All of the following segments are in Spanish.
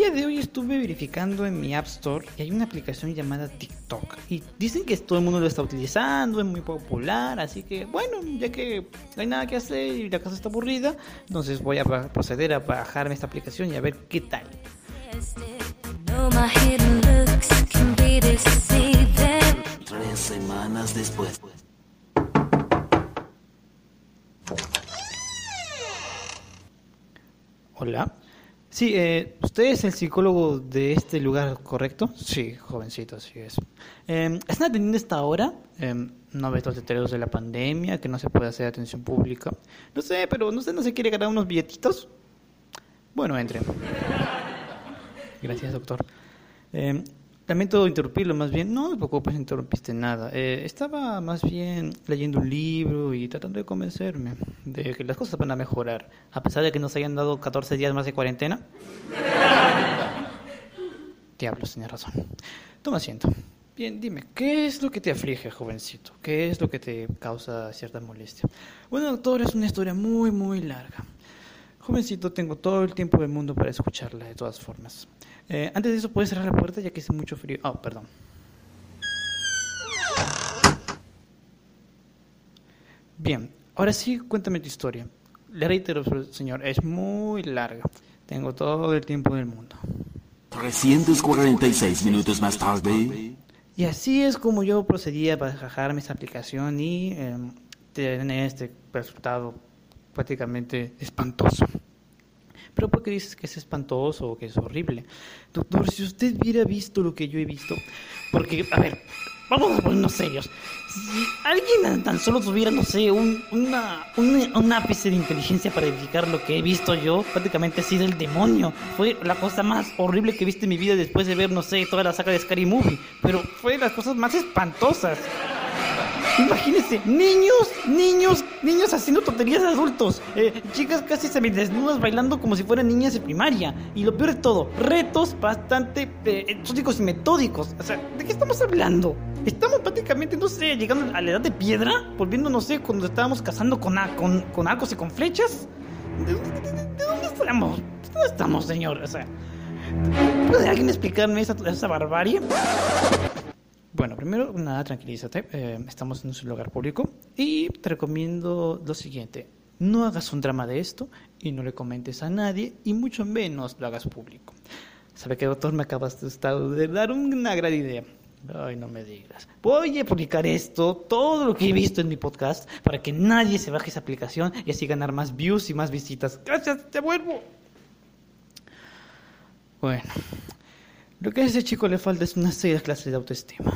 día de hoy estuve verificando en mi App Store y hay una aplicación llamada TikTok. Y dicen que todo el mundo lo está utilizando, es muy popular, así que bueno, ya que no hay nada que hacer y la casa está aburrida, entonces voy a proceder a bajarme esta aplicación y a ver qué tal. Tres semanas después. Hola. Sí, eh, ¿usted es el psicólogo de este lugar, correcto? Sí, jovencito, así es. Eh, ¿Están atendiendo esta hora? Eh, ¿No ves los letreros de la pandemia, que no se puede hacer atención pública? No sé, pero ¿no, no se quiere ganar unos billetitos? Bueno, entre. Gracias, doctor. Eh, Lamento interrumpirlo más bien. No te preocupes, interrumpiste nada. Eh, estaba más bien leyendo un libro y tratando de convencerme de que las cosas van a mejorar, a pesar de que nos hayan dado 14 días más de cuarentena. Diablos, tenía razón. Toma asiento. Bien, dime, ¿qué es lo que te aflige, jovencito? ¿Qué es lo que te causa cierta molestia? Bueno, doctor, es una historia muy, muy larga. Jovencito, tengo todo el tiempo del mundo para escucharla, de todas formas. Eh, antes de eso, ¿puedes cerrar la puerta ya que hace mucho frío? Oh, perdón. Bien, ahora sí, cuéntame tu historia. Le reitero, señor, es muy larga. Tengo todo el tiempo del mundo. 346 minutos más tarde. Y así es como yo procedía para bajarme esa aplicación y eh, tener este resultado prácticamente espantoso. Pero ¿por qué dices que es espantoso o que es horrible? Doctor, si usted hubiera visto lo que yo he visto, porque, a ver, vamos a ponernos serios. Si alguien tan solo tuviera, no sé, un, una, un, ápice de inteligencia para verificar lo que he visto yo, prácticamente ha sido el demonio. Fue la cosa más horrible que he visto en mi vida después de ver, no sé, toda la saga de Scary Movie. Pero fue las cosas más espantosas. Imagínense, niños, niños, niños haciendo tonterías de adultos. Eh, chicas casi semidesnudas bailando como si fueran niñas de primaria. Y lo peor de todo, retos bastante eh, exóticos y metódicos. O sea, ¿de qué estamos hablando? Estamos prácticamente, no sé, llegando a la edad de piedra, volviendo, no sé, cuando estábamos cazando con, con, con arcos y con flechas. ¿De, dónde estamos? ¿Dónde estamos, señor? O sea, ¿puede alguien explicarme esa, esa barbarie? Bueno, primero, nada, tranquilízate. Eh, estamos en un lugar público y te recomiendo lo siguiente. No hagas un drama de esto y no le comentes a nadie y mucho menos lo hagas público. ¿Sabe qué, doctor? Me acabas de dar una gran idea. Ay, no me digas. Voy a publicar esto, todo lo que he visto en mi podcast, para que nadie se baje esa aplicación y así ganar más views y más visitas. Gracias, te vuelvo. Bueno, lo que a ese chico le falta es una seria clase de autoestima.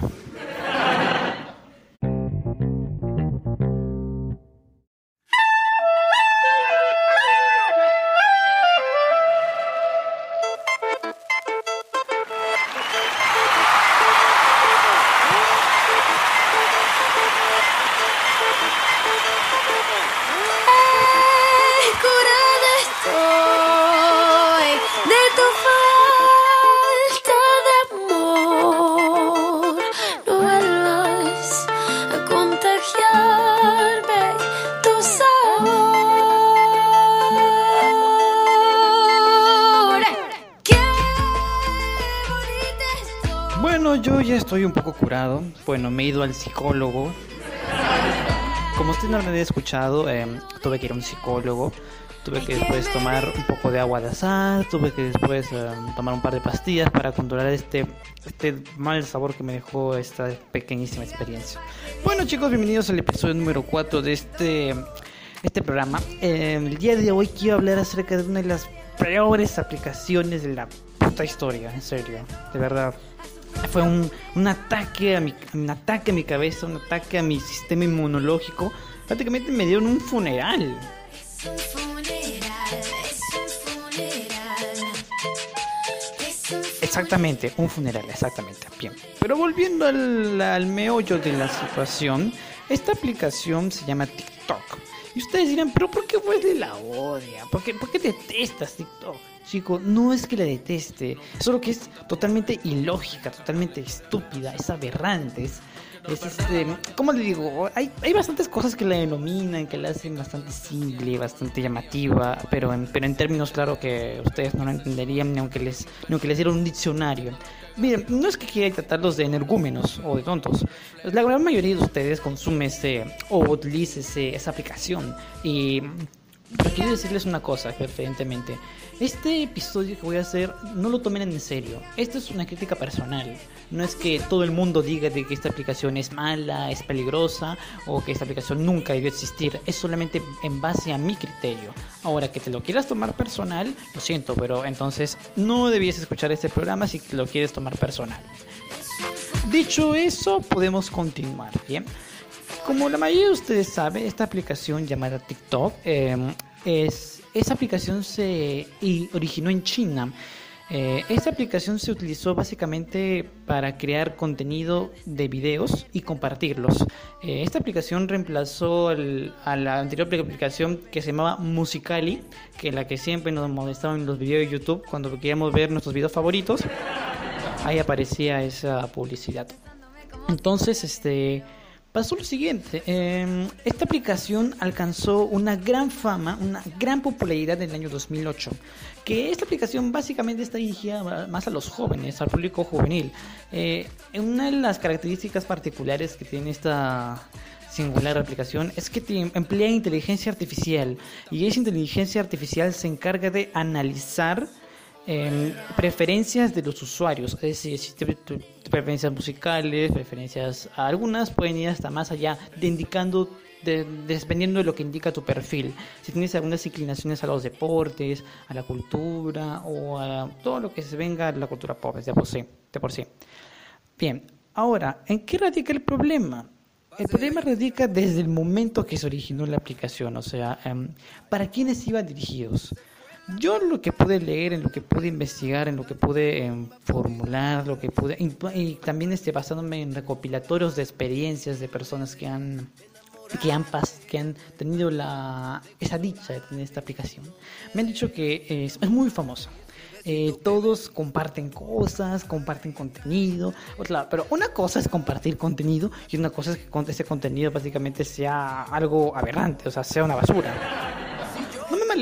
Yo ya estoy un poco curado. Bueno, me he ido al psicólogo. Como usted no lo había escuchado, em, tuve que ir a un psicólogo. Tuve que después tomar un poco de agua de azar. Tuve que después em, tomar un par de pastillas para controlar este, este mal sabor que me dejó esta pequeñísima experiencia. Bueno, chicos, bienvenidos al episodio número 4 de este, este programa. Em, el día de hoy quiero hablar acerca de una de las peores aplicaciones de la puta historia, en serio, de verdad fue un, un, ataque a mi, un ataque a mi cabeza, un ataque a mi sistema inmunológico. Prácticamente me dieron un funeral. Exactamente, un funeral, exactamente. Bien. Pero volviendo al, al meollo de la situación, esta aplicación se llama TikTok. Y ustedes dirán, pero ¿por qué de la odia? ¿Por qué, ¿Por qué detestas TikTok? Chico, no es que la deteste, solo que es totalmente ilógica, totalmente estúpida, es aberrante, Es este, ¿cómo le digo? Hay, hay bastantes cosas que la denominan, que la hacen bastante simple, bastante llamativa, pero en, pero en términos, claro, que ustedes no lo entenderían ni aunque les, ni aunque les diera un diccionario. Miren, no es que quiera tratarlos de energúmenos o de tontos. La gran mayoría de ustedes consume ese o utiliza ese, esa aplicación. Y pero quiero decirles una cosa, evidentemente. Este episodio que voy a hacer no lo tomen en serio. Esto es una crítica personal. No es que todo el mundo diga de que esta aplicación es mala, es peligrosa o que esta aplicación nunca debió existir. Es solamente en base a mi criterio. Ahora que te lo quieras tomar personal, lo siento, pero entonces no debías escuchar este programa si lo quieres tomar personal. Dicho eso, podemos continuar, ¿bien? Como la mayoría de ustedes saben, esta aplicación llamada TikTok eh, es esa aplicación se originó en China. Eh, esta aplicación se utilizó básicamente para crear contenido de videos y compartirlos. Eh, esta aplicación reemplazó a la anterior aplicación que se llamaba Musicali, que es la que siempre nos molestaba en los videos de YouTube cuando queríamos ver nuestros videos favoritos. Ahí aparecía esa publicidad. Entonces, este pasó lo siguiente. Em, esta aplicación alcanzó una gran fama, una gran popularidad en el año 2008. Que esta aplicación básicamente está dirigida más a los jóvenes, al público juvenil. Eh, una de las características particulares que tiene esta singular aplicación es que emplea inteligencia artificial y esa inteligencia artificial se encarga de analizar preferencias de los usuarios, es decir, si preferencias musicales, preferencias algunas pueden ir hasta más allá, de indicando dependiendo de lo que indica tu perfil. Si tienes algunas inclinaciones a los deportes, a la cultura o a todo lo que se venga de la cultura pop, de por sí. De por sí. Bien, ahora, ¿en qué radica el problema? El problema radica desde el momento que se originó la aplicación, o sea, em, ¿para quiénes iban dirigidos? Yo lo que pude leer, en lo que pude investigar, en lo que pude em, formular, lo que pude y, también este, basándome en recopilatorios de experiencias de personas que han que han que han tenido la esa dicha de tener esta aplicación, me han dicho que es, muy famosa. Eh, todos comparten cosas, comparten contenido, pero una cosa es compartir contenido y una cosa es que ese contenido básicamente sea algo aberrante, o sea, sea una basura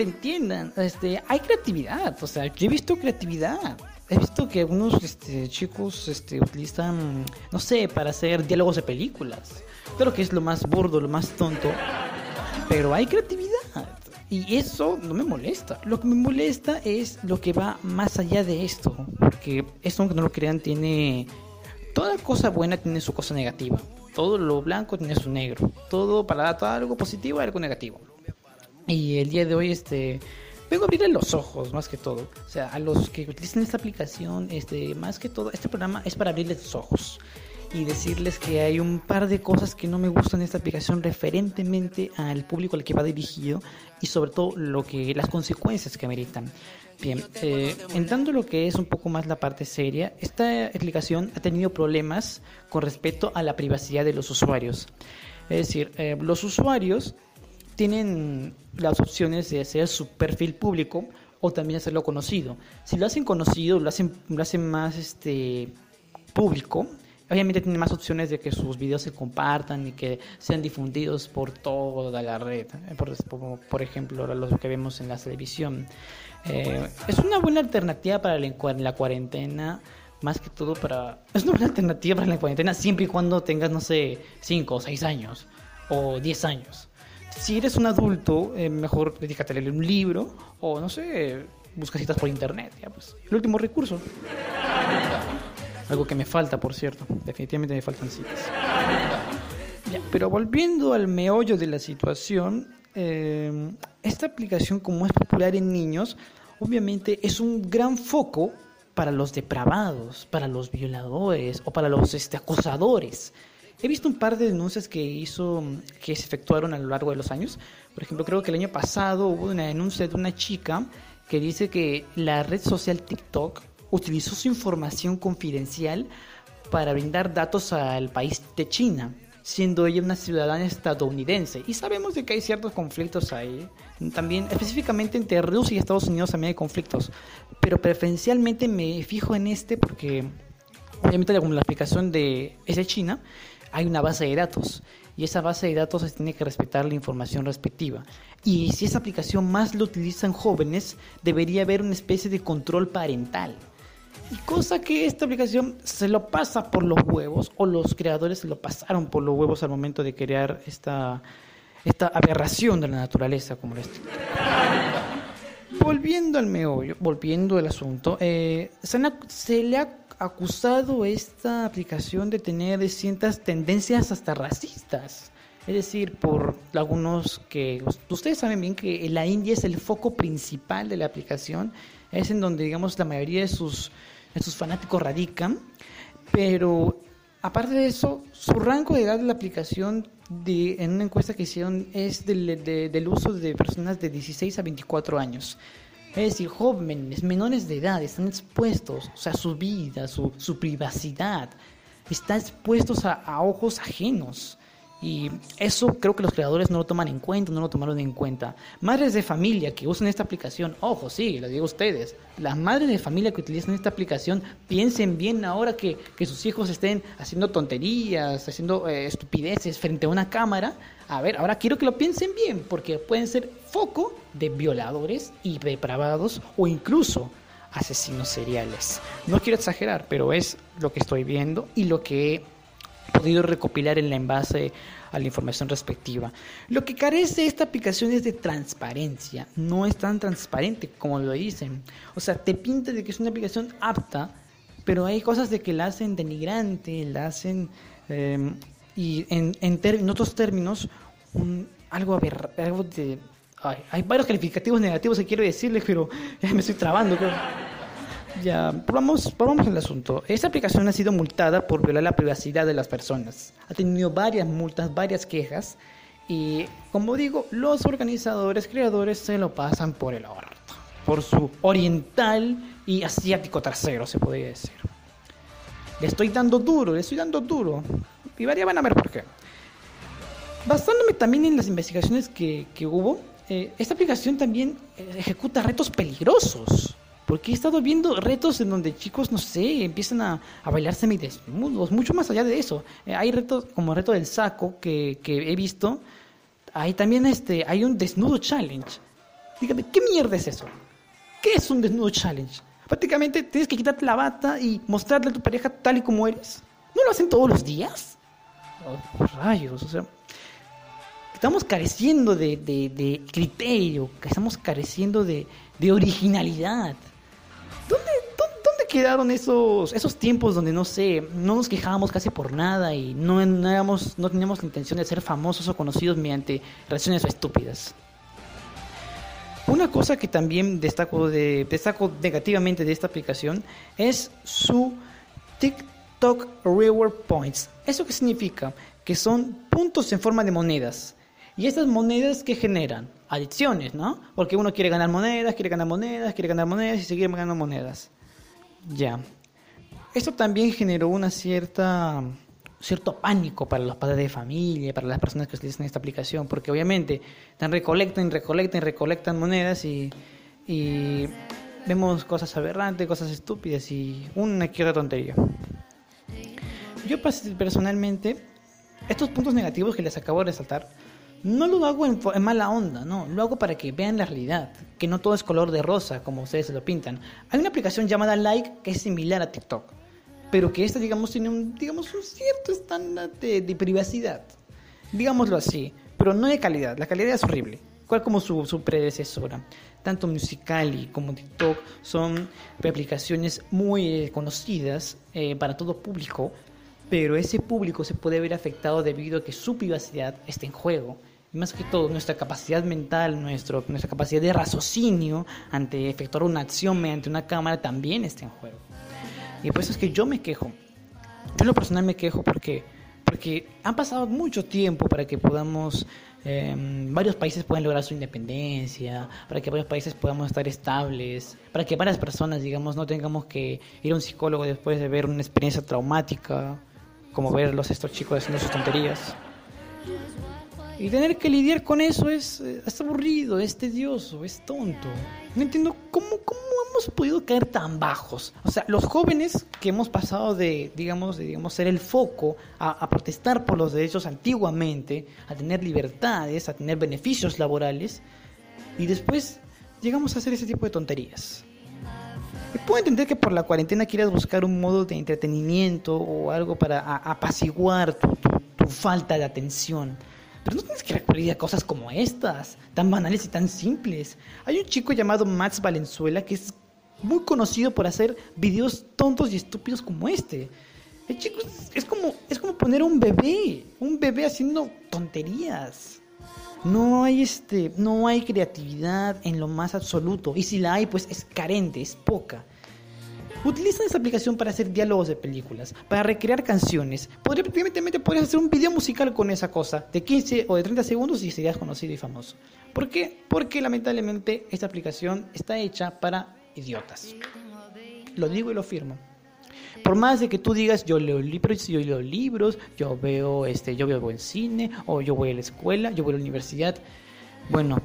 entiendan, este, hay creatividad, o sea, yo he visto creatividad. He visto que algunos este, chicos este, utilizan, no sé, para hacer diálogos de películas. Creo que es lo más burdo, lo más tonto. Pero hay creatividad. Y eso no me molesta. Lo que me molesta es lo que va más allá de esto. Porque esto, aunque no lo crean, tiene... Toda cosa buena tiene su cosa negativa. Todo lo blanco tiene su negro. Todo para todo algo positivo algo negativo. Y el día de hoy, este, vengo a abrirle los ojos, más que todo. O sea, a los que utilizan esta aplicación, este, más que todo, este programa es para abrirles los ojos y decirles que hay un par de cosas que no me gustan en esta aplicación referentemente al público al que va dirigido y sobre todo lo que las consecuencias que ameritan. Bien, eh, entrando lo que es un poco más la parte seria, esta aplicación ha tenido problemas con respecto a la privacidad de los usuarios. Es decir, eh, los usuarios tienen las opciones de hacer su perfil público o también hacerlo conocido. Si lo hacen conocido, lo hacen, lo hacen más este, público, obviamente tienen más opciones de que sus videos se compartan y que sean difundidos por toda la red, eh, por, por ejemplo los que vemos en la televisión. Eh, es una buena alternativa para la, cuarentena, más que todo para... Es una buena alternativa para la cuarentena siempre y cuando tengas, no sé, 5 o 6 años o 10 años si eres un adulto, eh, mejor dedícate a leer un libro o, no sé, busca citas por internet. Ya, pues, el último recurso. Algo que me falta, por cierto. Definitivamente me faltan citas. pero volviendo al meollo de la situación, eh, esta aplicación, como es popular en niños, obviamente es un gran foco para los depravados, para los violadores o para los este, acosadores. He visto un par de denuncias que hizo, que se efectuaron a lo largo de los años. Por ejemplo, creo que el año pasado hubo una denuncia de una chica que dice que la red social TikTok utilizó su información confidencial para brindar datos al país de China, siendo ella una ciudadana estadounidense. Y sabemos de que hay ciertos conflictos ahí. También, específicamente entre Rusia y Estados Unidos también hay conflictos. Pero preferencialmente me fijo en este porque, obviamente, como la aplicación de, es de China, hay una base de datos y esa base de datos se tiene que respetar la información respectiva. Y si esa aplicación más lo utilizan jóvenes, debería haber una especie de control parental. Y cosa que esta aplicación se lo pasa por los huevos, o los creadores se lo pasaron por los huevos al momento de crear esta, esta aberración de la naturaleza como esto. Volviendo al meollo, volviendo al asunto, eh, se, se le ha acusado esta aplicación de tener ciertas tendencias hasta racistas. Es decir, por algunos que ustedes saben bien que la India es el foco principal de la aplicación, es en donde digamos la mayoría de sus, sus fanáticos radican, pero aparte de eso, su rango de edad de la aplicación en una encuesta que hicieron es del, de- del uso de personas de 16 a 24 años. Es decir, jóvenes, menores de edad, están expuestos, o sea, su vida, su, su privacidad, está expuestos a, a ojos ajenos. Y eso creo que los creadores no lo toman en cuenta, no lo tomaron en cuenta. Madres de familia que usan esta aplicación, ojo, sí, lo digo a ustedes, las madres de familia que utilizan esta aplicación, piensen bien ahora que, que sus hijos estén haciendo tonterías, haciendo eh, estupideces frente a una cámara. A ver, ahora quiero que lo piensen bien, porque pueden ser foco de violadores y depravados o incluso asesinos seriales. No quiero exagerar, pero es lo que estoy viendo y lo que podido recopilar en la envase a la información respectiva. Lo que carece esta aplicación es de transparencia. No es tan transparente como lo dicen. O sea, te pinta de que es una aplicación apta, pero hay cosas de que la hacen denigrante, la hacen... eh, y en, en, en otros términos, un- algo, aberra- algo de... ay, hay varios calificativos negativos que quiero decirles, pero ya me estoy trabando. Ya, vamos, vamos al asunto. Esta aplicación ha sido multada por violar la privacidad de las personas. Ha tenido varias multas, varias quejas. Y como digo, los organizadores, creadores se lo pasan por el orto. Por su oriental y asiático trasero, se podría decir. Le estoy dando duro, le estoy dando duro. Y varias van a ver por qué. Basándome también en las investigaciones que, que hubo, eh, esta aplicación también eh, ejecuta retos peligrosos. Porque he estado viendo retos en donde chicos, no sé, empiezan a, a bailar semidesnudos, mucho más allá de eso. Eh, hay retos como el reto del saco que, que he visto. Hay también este, hay un desnudo challenge. Dígame, ¿qué mierda es eso? ¿Qué es un desnudo challenge? Prácticamente tienes que quitarte la bata y mostrarle a tu pareja tal y como eres. ¿No lo hacen todos los días? Oh, rayos, o sea, estamos careciendo de, de- de criterio, estamos careciendo de, de originalidad. ¿Dónde, dónde, dónde quedaron esos, esos tiempos donde, no sé, no nos quejábamos casi por nada y no, no, éramos, no teníamos la intención de ser famosos o conocidos mediante reacciones estúpidas? Una cosa que también destaco, de, destaco negativamente de esta aplicación es su TikTok Reward Points. ¿Eso qué significa? Que son puntos en forma de monedas. Y estas monedas que generan adicciones, ¿no? Porque uno quiere ganar monedas, quiere ganar monedas, quiere ganar monedas y seguir ganando monedas. Ya. Esto también generó una cierta cierto pánico para los padres de familia, para las personas que utilizan esta aplicación, porque obviamente recolectan, recolectan, recolectan monedas y, vemos cosas aberrantes, cosas estúpidas y una que otra tontería. Yo personalmente, estos puntos negativos que les acabo de resaltar, no lo hago en, en mala onda, no, lo hago para que vean la realidad, que no todo es color de rosa como ustedes se lo pintan. Hay una aplicación llamada Like que es similar a TikTok, pero que esta, digamos, tiene un, digamos, un cierto estándar de, de privacidad, digámoslo así, pero no de calidad, la calidad es horrible, cual como su, su predecesora. Tanto Musical.ly como TikTok son aplicaciones muy eh, conocidas eh, para todo público, pero ese público se puede ver afectado debido a que su privacidad está en juego. Más que todo, nuestra capacidad mental, nuestro, nuestra capacidad de raciocinio ante efectuar una acción mediante una cámara también está en juego. Y por eso es que yo me quejo. Yo en lo personal me quejo porque, porque han pasado mucho tiempo para que podamos, eh, varios países puedan lograr su independencia, para que varios países podamos estar estables, para que varias personas, digamos, no tengamos que ir a un psicólogo después de ver una experiencia traumática, como ver los estos chicos haciendo sus tonterías. Y tener que lidiar con eso es, eh, es aburrido, es tedioso, es tonto. No entiendo cómo, cómo hemos podido caer tan bajos? O sea, los jóvenes que hemos pasado de, digamos, de, digamos ser el foco a, a protestar por los derechos antiguamente, a tener libertades, a tener beneficios laborales, y después llegamos a hacer ese tipo de tonterías. Y puedo entender que por la cuarentena quieras buscar un modo de entretenimiento o algo para a- apaciguar tu, tu- tu falta de atención. Pero no tienes que recurrir a cosas como estas, tan banales y tan simples. Hay un chico llamado Max Valenzuela que es muy conocido por hacer videos tontos y estúpidos como este. El chico es, como, es como poner un bebé, un bebé haciendo tonterías. No hay este, no hay creatividad en lo más absoluto. Y si la hay, pues es carente, es poca. Utilizan esta aplicación para hacer diálogos de películas, para recrear canciones. Podría, prácticamente podrías hacer un video musical con esa cosa, de 15 o de 30 segundos y serías conocido y famoso. ¿Por qué? Porque lamentablemente esta aplicación está hecha para idiotas. Lo digo y lo firmo. Por más de que tú digas yo leo libros, yo leo libros, yo veo este, yo veo buen cine, o yo voy a la escuela, yo voy a la universidad. Bueno,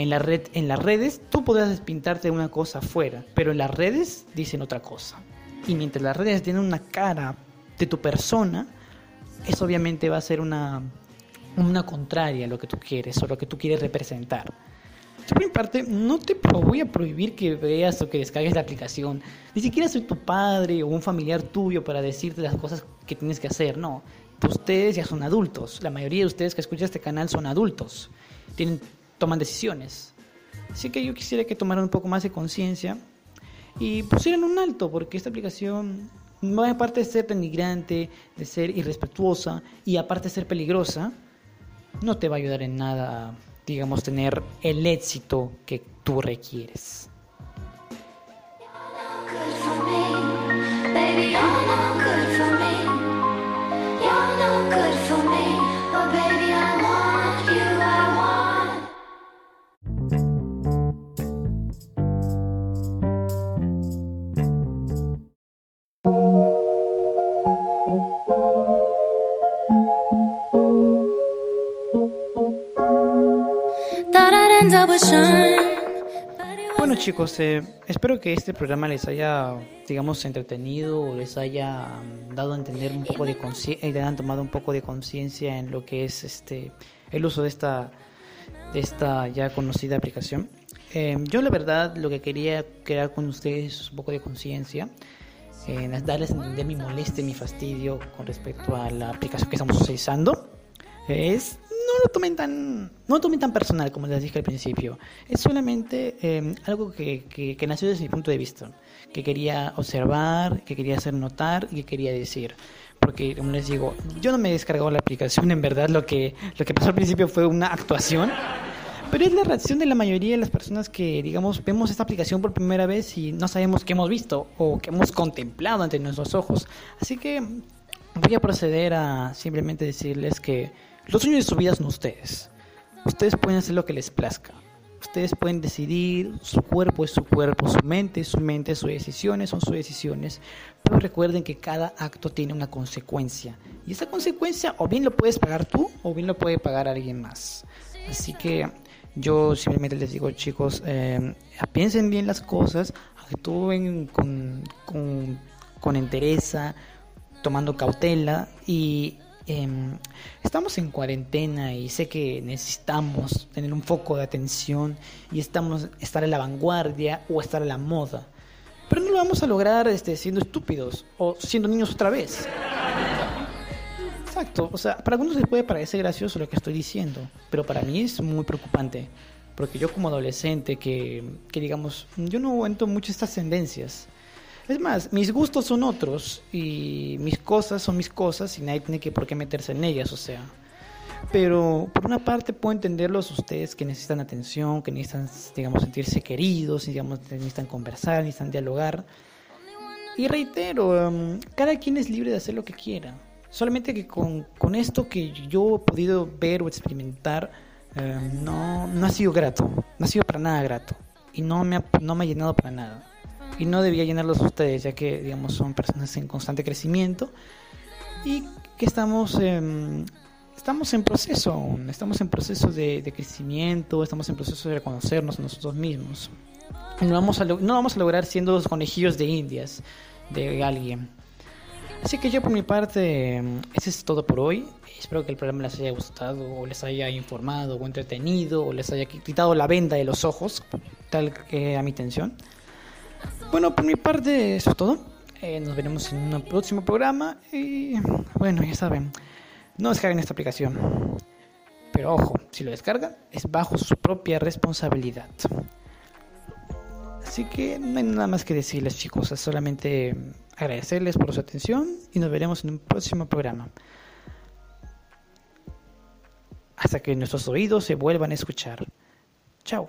en la red, en las redes tú podrás pintarte una cosa afuera, pero en las redes dicen otra cosa. Y mientras las redes tienen una cara de tu persona, eso obviamente va a ser una, una contraria a lo que tú quieres o lo que tú quieres representar. Yo por mi parte no te voy a prohibir que veas o que descargues la aplicación. Ni siquiera soy tu padre o un familiar tuyo para decirte las cosas que tienes que hacer, no. Ustedes ya son adultos. La mayoría de ustedes que escuchan este canal son adultos. Tienen, toman decisiones. Así que yo quisiera que tomaran un poco más de conciencia y pusieran un alto, porque esta aplicación, aparte de ser denigrante, de ser irrespetuosa y aparte de ser peligrosa, no te va a ayudar en nada digamos, tener el éxito que tú requieres. you're. Bueno chicos, eh, espero que este programa les haya, digamos, entretenido o les haya mm, dado a entender un poco de conciencia, y hayan tomado un poco de conciencia en lo que es este el uso de esta, de esta ya conocida aplicación. Eh, yo la verdad lo que quería crear con ustedes es un poco de conciencia, eh, darles a entender mi molestia, mi fastidio con respecto a la aplicación que estamos utilizando. Es no lo tomen tan no lo tomen tan personal como les dije al principio. Es solamente eh, algo que, que, que nació desde mi punto de vista que quería observar que quería hacer notar y que quería decir. Porque como les digo yo no me he descargado la aplicación en verdad lo que lo que pasó al principio fue una actuación. Pero es la reacción de la mayoría de las personas que, digamos, vemos esta aplicación por primera vez y no sabemos qué hemos visto o qué hemos contemplado ante nuestros ojos. Así que voy a proceder a simplemente decirles que los sueños de su vida son ustedes. Ustedes pueden hacer lo que les plazca. Ustedes pueden decidir, su cuerpo es su cuerpo, su mente es su mente, sus decisiones son sus decisiones. Pero recuerden que cada acto tiene una consecuencia. Y esa consecuencia o bien lo puedes pagar tú o bien lo puede pagar alguien más. Así que yo simplemente les digo, chicos, eh, piensen bien las cosas, actúen con, con, con entereza, tomando cautela y em, estamos en cuarentena y sé que necesitamos tener un foco de atención y estamos estar a la vanguardia o estar a la moda. Pero no lo vamos a lograr este, siendo estúpidos o siendo niños otra vez. Exacto, o sea, para algunos les puede parecer gracioso lo que estoy diciendo, pero para mí es muy preocupante, porque yo como adolescente que, que digamos, yo no aguanto mucho estas tendencias. Es más, mis gustos son otros y mis cosas son mis cosas y nadie tiene que por qué meterse en ellas, o sea. Pero por una parte puedo entenderlos ustedes que necesitan atención, que necesitan, digamos, sentirse queridos, digamos, necesitan conversar, necesitan dialogar. Y reitero, em, cada quien es libre de hacer lo que quiera. Solamente que con, con esto que yo he podido ver o experimentar, em, no, no ha sido grato, no ha sido para nada grato. Y no me ha, no me ha llenado para nada. Y no debía llenarlos a ustedes, ya que, digamos, son personas en constante crecimiento y que estamos, estamos en proceso aún, estamos en proceso de, de crecimiento, estamos en proceso de reconocernos nosotros mismos. no vamos a, no vamos a lograr siendo los conejillos de indias de alguien. Así que yo por mi parte, eso es todo por hoy. Espero que el programa les haya gustado, o les haya informado, o entretenido, o les haya quitado la venda de los ojos, tal que a mi intención. Bueno, por mi parte, eso es todo. Eh, nos veremos en un próximo programa. Y bueno, ya saben, no descarguen esta aplicación. Pero ojo, si lo descargan, es bajo su propia responsabilidad. Así que no hay nada más que decirles, chicos. Solamente agradecerles por su atención y nos veremos en un próximo programa. Hasta que nuestros oídos se vuelvan a escuchar. Chao.